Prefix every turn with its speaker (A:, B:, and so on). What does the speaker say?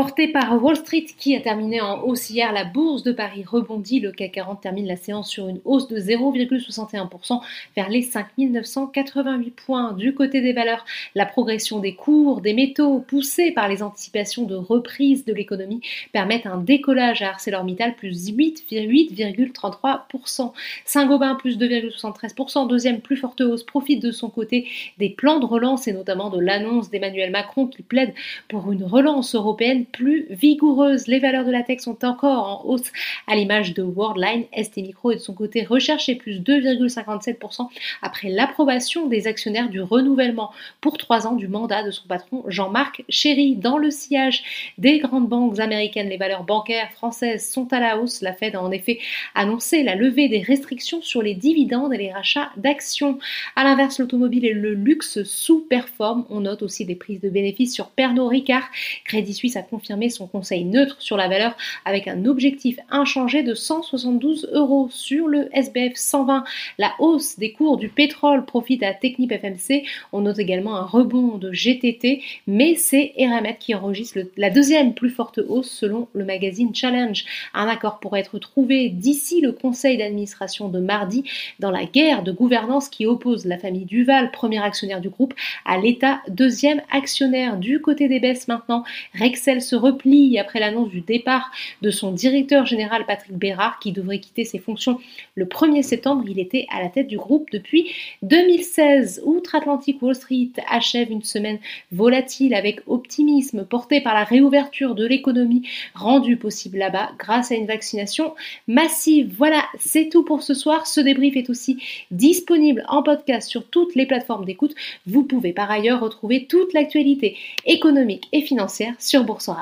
A: Porté par Wall Street qui a terminé en hausse hier, la bourse de Paris rebondit. Le CAC 40 termine la séance sur une hausse de 0,61% vers les 5988 points. Du côté des valeurs, la progression des cours des métaux poussée par les anticipations de reprise de l'économie permettent un décollage à ArcelorMittal plus 8,33%. Saint-Gobain plus 2,73%. Deuxième plus forte hausse profite de son côté des plans de relance et notamment de l'annonce d'Emmanuel Macron qui plaide pour une relance européenne plus vigoureuse. Les valeurs de la tech sont encore en hausse à l'image de Worldline. ST Micro est de son côté recherché plus 2,57% après l'approbation des actionnaires du renouvellement pour trois ans du mandat de son patron Jean-Marc Chéry. Dans le sillage des grandes banques américaines, les valeurs bancaires françaises sont à la hausse. La Fed a en effet annoncé la levée des restrictions sur les dividendes et les rachats d'actions. A l'inverse, l'automobile et le luxe sous-performent. On note aussi des prises de bénéfices sur Pernod Ricard. Crédit Suisse a confirmé son conseil neutre sur la valeur avec un objectif inchangé de 172 euros sur le SBF 120. La hausse des cours du pétrole profite à Technip FMC. On note également un rebond de GTT, mais c'est Eramet qui enregistre la deuxième plus forte hausse selon le magazine Challenge. Un accord pourrait être trouvé d'ici le conseil d'administration de mardi dans la guerre de gouvernance qui oppose la famille Duval, premier actionnaire du groupe, à l'État, deuxième actionnaire. Du côté des baisses maintenant, Rexel se replie après l'annonce du départ de son directeur général Patrick Bérard qui devrait quitter ses fonctions le 1er septembre. Il était à la tête du groupe depuis 2016. Outre-Atlantique Wall Street achève une semaine volatile avec optimisme porté par la réouverture de l'économie rendue possible là-bas grâce à une vaccination massive. Voilà, c'est tout pour ce soir. Ce débrief est aussi disponible en podcast sur toutes les plateformes d'écoute. Vous pouvez par ailleurs retrouver toute l'actualité économique et financière sur Boursorama.